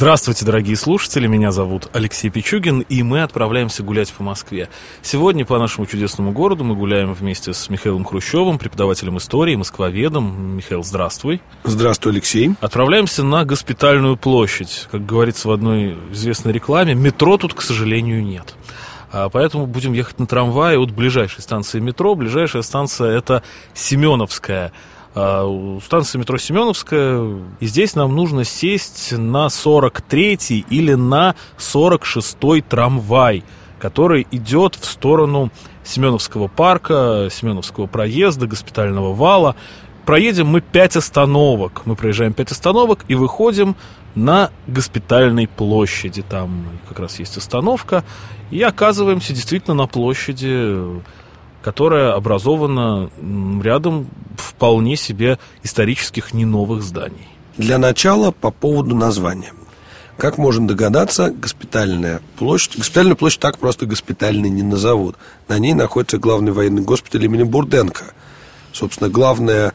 Здравствуйте, дорогие слушатели, меня зовут Алексей Пичугин, и мы отправляемся гулять по Москве. Сегодня по нашему чудесному городу мы гуляем вместе с Михаилом Хрущевым, преподавателем истории, москвоведом. Михаил, здравствуй. Здравствуй, Алексей. Отправляемся на Госпитальную площадь. Как говорится в одной известной рекламе, метро тут, к сожалению, нет. А поэтому будем ехать на трамвае от ближайшей станции метро. Ближайшая станция это Семеновская. А, у станции метро Семеновская, и здесь нам нужно сесть на 43-й или на 46-й трамвай, который идет в сторону Семеновского парка, Семеновского проезда, госпитального вала. Проедем мы 5 остановок. Мы проезжаем 5 остановок и выходим на госпитальной площади. Там как раз есть остановка. И оказываемся действительно на площади которая образована рядом вполне себе исторических не новых зданий. Для начала по поводу названия. Как можно догадаться, госпитальная площадь... Госпитальную площадь так просто госпитальной не назовут. На ней находится главный военный госпиталь имени Бурденко. Собственно, главное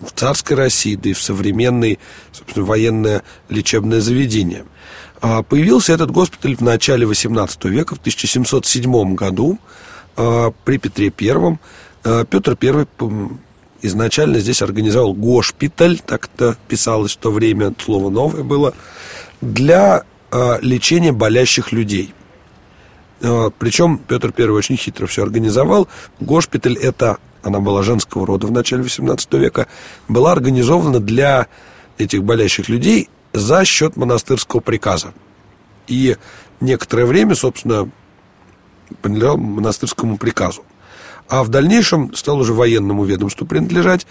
в царской России, да и в современной, собственно, военное лечебное заведение. А появился этот госпиталь в начале XVIII века, в 1707 году, при Петре Первом. А, Петр Первый изначально здесь организовал госпиталь, так это писалось в то время, слово новое было, для а, лечения болящих людей. Причем Петр Первый очень хитро все организовал. Госпиталь это, она была женского рода в начале XVIII века, была организована для этих болящих людей за счет монастырского приказа. И некоторое время, собственно, принадлежал монастырскому приказу. А в дальнейшем стал уже военному ведомству принадлежать.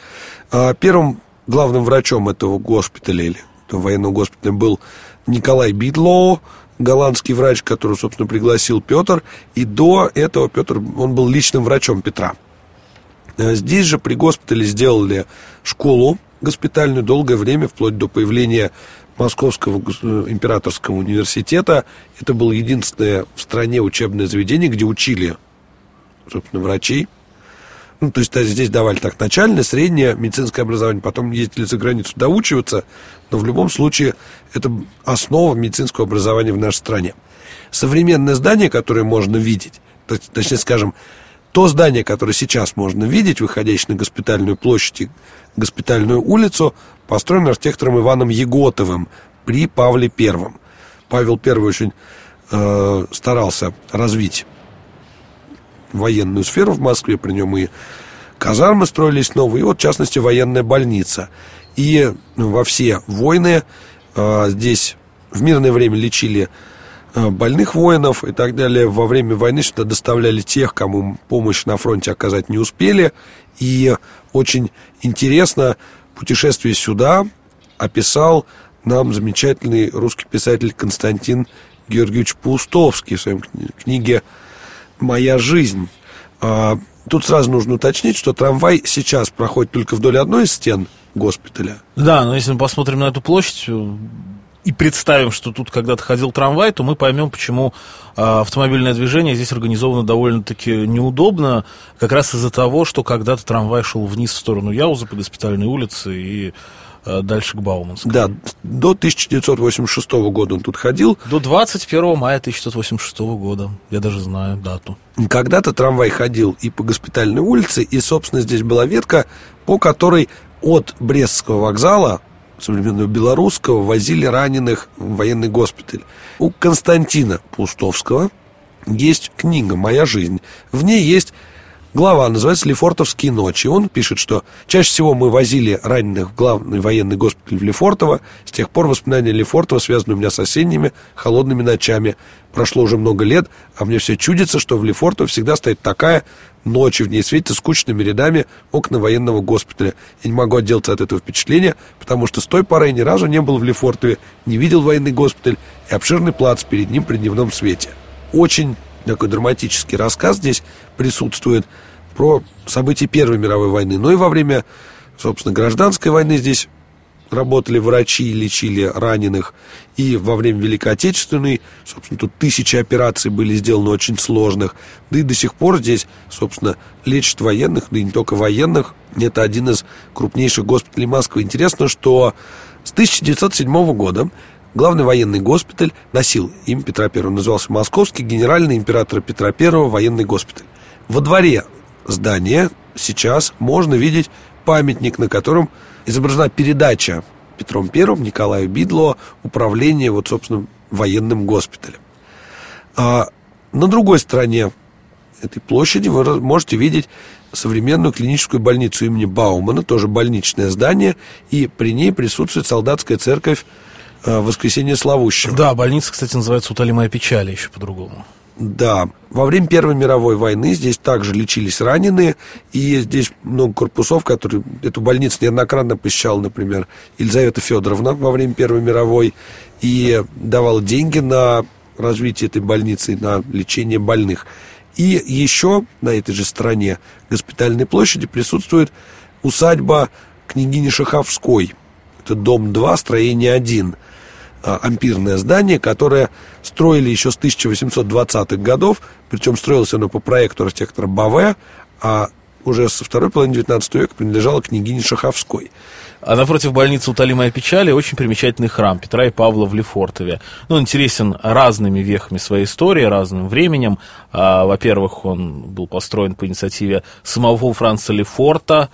А первым главным врачом этого госпиталя или этого военного госпиталя был Николай Бидлоу, голландский врач, который, собственно, пригласил Петр. И до этого Петр, он был личным врачом Петра. А здесь же при госпитале сделали школу госпитальную долгое время, вплоть до появления Московского императорского университета. Это было единственное в стране учебное заведение, где учили, собственно, врачей. Ну, то есть здесь давали так начальное, среднее медицинское образование, потом ездили за границу доучиваться, но в любом случае это основа медицинского образования в нашей стране. Современное здание, которое можно видеть, точнее скажем, то здание, которое сейчас можно видеть, выходящее на госпитальную площадь и госпитальную улицу, построено архитектором Иваном Еготовым при Павле Первом. Павел I очень э, старался развить военную сферу в Москве, при нем и казармы строились новые, и вот, в частности, военная больница. И во все войны э, здесь в мирное время лечили больных воинов и так далее. Во время войны сюда доставляли тех, кому помощь на фронте оказать не успели. И очень интересно, путешествие сюда описал нам замечательный русский писатель Константин Георгиевич Паустовский в своей книге «Моя жизнь». А, тут сразу нужно уточнить, что трамвай сейчас проходит только вдоль одной из стен госпиталя. Да, но если мы посмотрим на эту площадь, и представим, что тут когда-то ходил трамвай, то мы поймем, почему э, автомобильное движение здесь организовано довольно-таки неудобно, как раз из-за того, что когда-то трамвай шел вниз в сторону Яуза по госпитальной улице и э, дальше к Бауманской. Да, до 1986 года он тут ходил. До 21 мая 1986 года, я даже знаю дату. Когда-то трамвай ходил и по госпитальной улице, и, собственно, здесь была ветка, по которой от Брестского вокзала современного белорусского возили раненых в военный госпиталь. У Константина Пустовского есть книга «Моя жизнь». В ней есть глава, называется «Лефортовские ночи». Он пишет, что чаще всего мы возили раненых в главный военный госпиталь в Лефортово. С тех пор воспоминания Лефортова связаны у меня с осенними холодными ночами. Прошло уже много лет, а мне все чудится, что в Лефортово всегда стоит такая ночь, в ней светится скучными рядами окна военного госпиталя. Я не могу отделаться от этого впечатления, потому что с той поры я ни разу не был в Лефортове, не видел военный госпиталь и обширный плац перед ним при дневном свете. Очень такой драматический рассказ здесь присутствует про события Первой мировой войны, но и во время, собственно, гражданской войны здесь работали врачи, лечили раненых. И во время Великой Отечественной, собственно, тут тысячи операций были сделаны очень сложных. Да и до сих пор здесь, собственно, лечат военных, да и не только военных. Это один из крупнейших госпиталей Москвы. Интересно, что с 1907 года главный военный госпиталь носил имя Петра I. Назывался Московский генеральный император Петра I военный госпиталь. Во дворе здания сейчас можно видеть памятник, на котором изображена передача Петром Первым Николаю Бидло управление, вот, собственно, военным госпиталем. А на другой стороне этой площади вы можете видеть современную клиническую больницу имени Баумана, тоже больничное здание, и при ней присутствует солдатская церковь э, Воскресения Славущего. Да, больница, кстати, называется «Утолимая печаль» еще по-другому. Да, во время Первой мировой войны здесь также лечились раненые, и здесь много корпусов, которые эту больницу неоднократно посещала, например, Елизавета Федоровна во время Первой мировой, и давала деньги на развитие этой больницы, на лечение больных. И еще на этой же стороне госпитальной площади присутствует усадьба княгини Шаховской. Это дом 2, строение 1 – а, ампирное здание, которое строили еще с 1820-х годов, причем строилось оно по проекту архитектора Баве, а уже со второй половины 19 века принадлежало княгине Шаховской. А напротив больницы «Утолимая печали» очень примечательный храм Петра и Павла в Лефортове. Ну, он интересен разными вехами своей истории, разным временем. А, во-первых, он был построен по инициативе самого Франца Лефорта,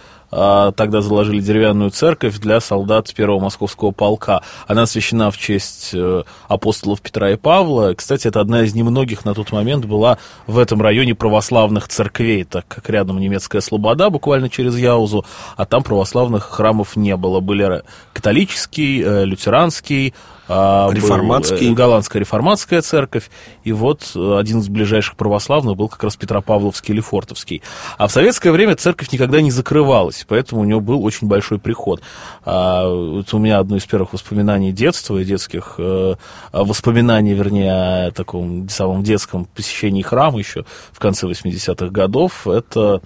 тогда заложили деревянную церковь для солдат первого московского полка. Она освящена в честь э, апостолов Петра и Павла. Кстати, это одна из немногих на тот момент была в этом районе православных церквей, так как рядом немецкая Слобода, буквально через Яузу, а там православных храмов не было. Были католический, э, лютеранский, а, Реформатский. Был, э, голландская реформатская церковь, и вот э, один из ближайших православных был как раз Петропавловский или Фортовский. А в советское время церковь никогда не закрывалась, поэтому у него был очень большой приход. А, это у меня одно из первых воспоминаний детства и детских э, воспоминаний, вернее, о таком самом детском посещении храма еще в конце 80-х годов. Это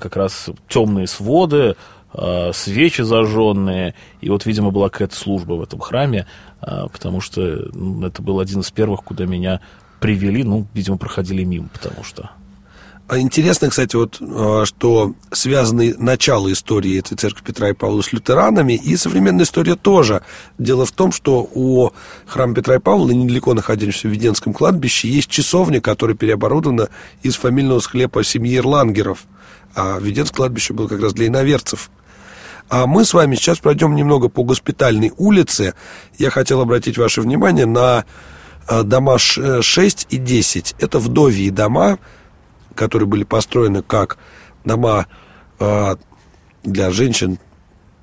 как раз темные своды, свечи зажженные, и вот, видимо, была какая-то служба в этом храме, а, потому что ну, это был один из первых, куда меня привели, ну, видимо, проходили мимо, потому что... А интересно, кстати, вот, а, что связаны начало истории этой церкви Петра и Павла с лютеранами, и современная история тоже. Дело в том, что у храма Петра и Павла, недалеко находящегося в Веденском кладбище, есть часовня, которая переоборудована из фамильного склепа семьи Ирлангеров. А Веденское кладбище было как раз для иноверцев. А мы с вами сейчас пройдем немного по госпитальной улице. Я хотел обратить ваше внимание на э, дома 6 э, и 10. Это вдовьи дома, которые были построены как дома э, для женщин,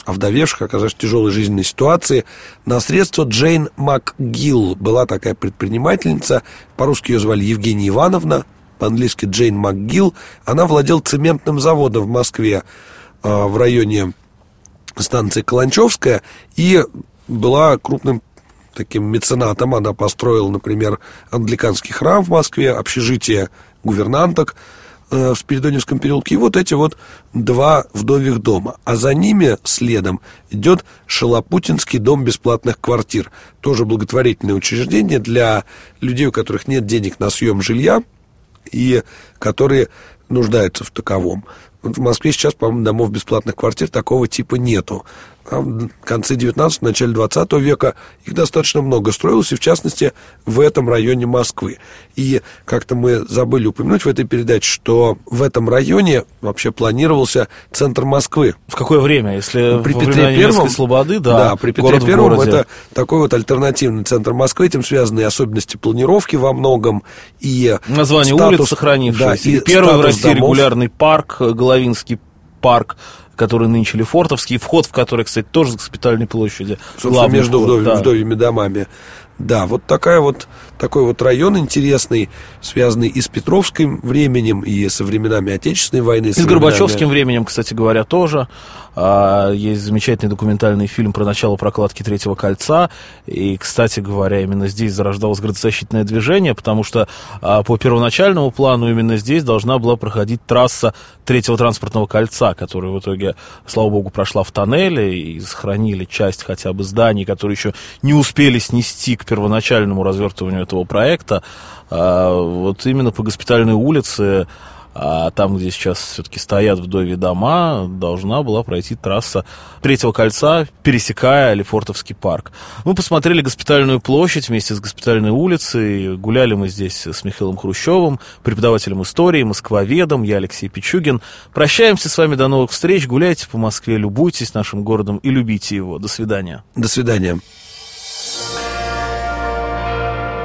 овдовевших, оказавшихся в тяжелой жизненной ситуации, на средства Джейн МакГилл. Была такая предпринимательница, по-русски ее звали Евгения Ивановна, по-английски Джейн МакГилл. Она владела цементным заводом в Москве в районе станции Каланчевская и была крупным таким меценатом. Она построила, например, англиканский храм в Москве, общежитие гувернанток э, в Спиридоневском переулке. И вот эти вот два вдовьих дома. А за ними следом идет Шалопутинский дом бесплатных квартир. Тоже благотворительное учреждение для людей, у которых нет денег на съем жилья и которые нуждаются в таковом. В Москве сейчас, по-моему, домов бесплатных квартир такого типа нету. А в конце 19 начале 20 века их достаточно много строилось, и в частности в этом районе Москвы. И как-то мы забыли упомянуть в этой передаче, что в этом районе вообще планировался центр Москвы. В какое время? Если при Петре Первом, Слободы, да. Да, при Петре Первом это такой вот альтернативный центр Москвы, этим связаны особенности планировки во многом и название статус, улиц сохранившееся. Да, и первый в России домов. регулярный парк, Головинский парк, который нынче Лефортовский, вход в который, кстати, тоже с госпитальной площади. Собственно, между вход, вдов, да. вдовьими домами. Да, вот такая вот, такой вот район интересный, связанный и с Петровским временем, и со временами Отечественной войны. И с, с Горбачевским временем, кстати говоря, тоже. А, есть замечательный документальный фильм про начало прокладки Третьего кольца. И, кстати говоря, именно здесь зарождалось градозащитное движение, потому что а, по первоначальному плану именно здесь должна была проходить трасса Третьего транспортного кольца, которая в итоге, слава богу, прошла в тоннеле и сохранили часть хотя бы зданий, которые еще не успели снести к первоначальному развертыванию этого проекта. А, вот именно по госпитальной улице а там, где сейчас все-таки стоят вдове дома, должна была пройти трасса третьего кольца, пересекая Лефортовский парк. Мы посмотрели госпитальную площадь вместе с госпитальной улицей, гуляли мы здесь с Михаилом Хрущевым, преподавателем истории, москвоведом, я Алексей Пичугин. Прощаемся с вами, до новых встреч, гуляйте по Москве, любуйтесь нашим городом и любите его. До свидания. До свидания.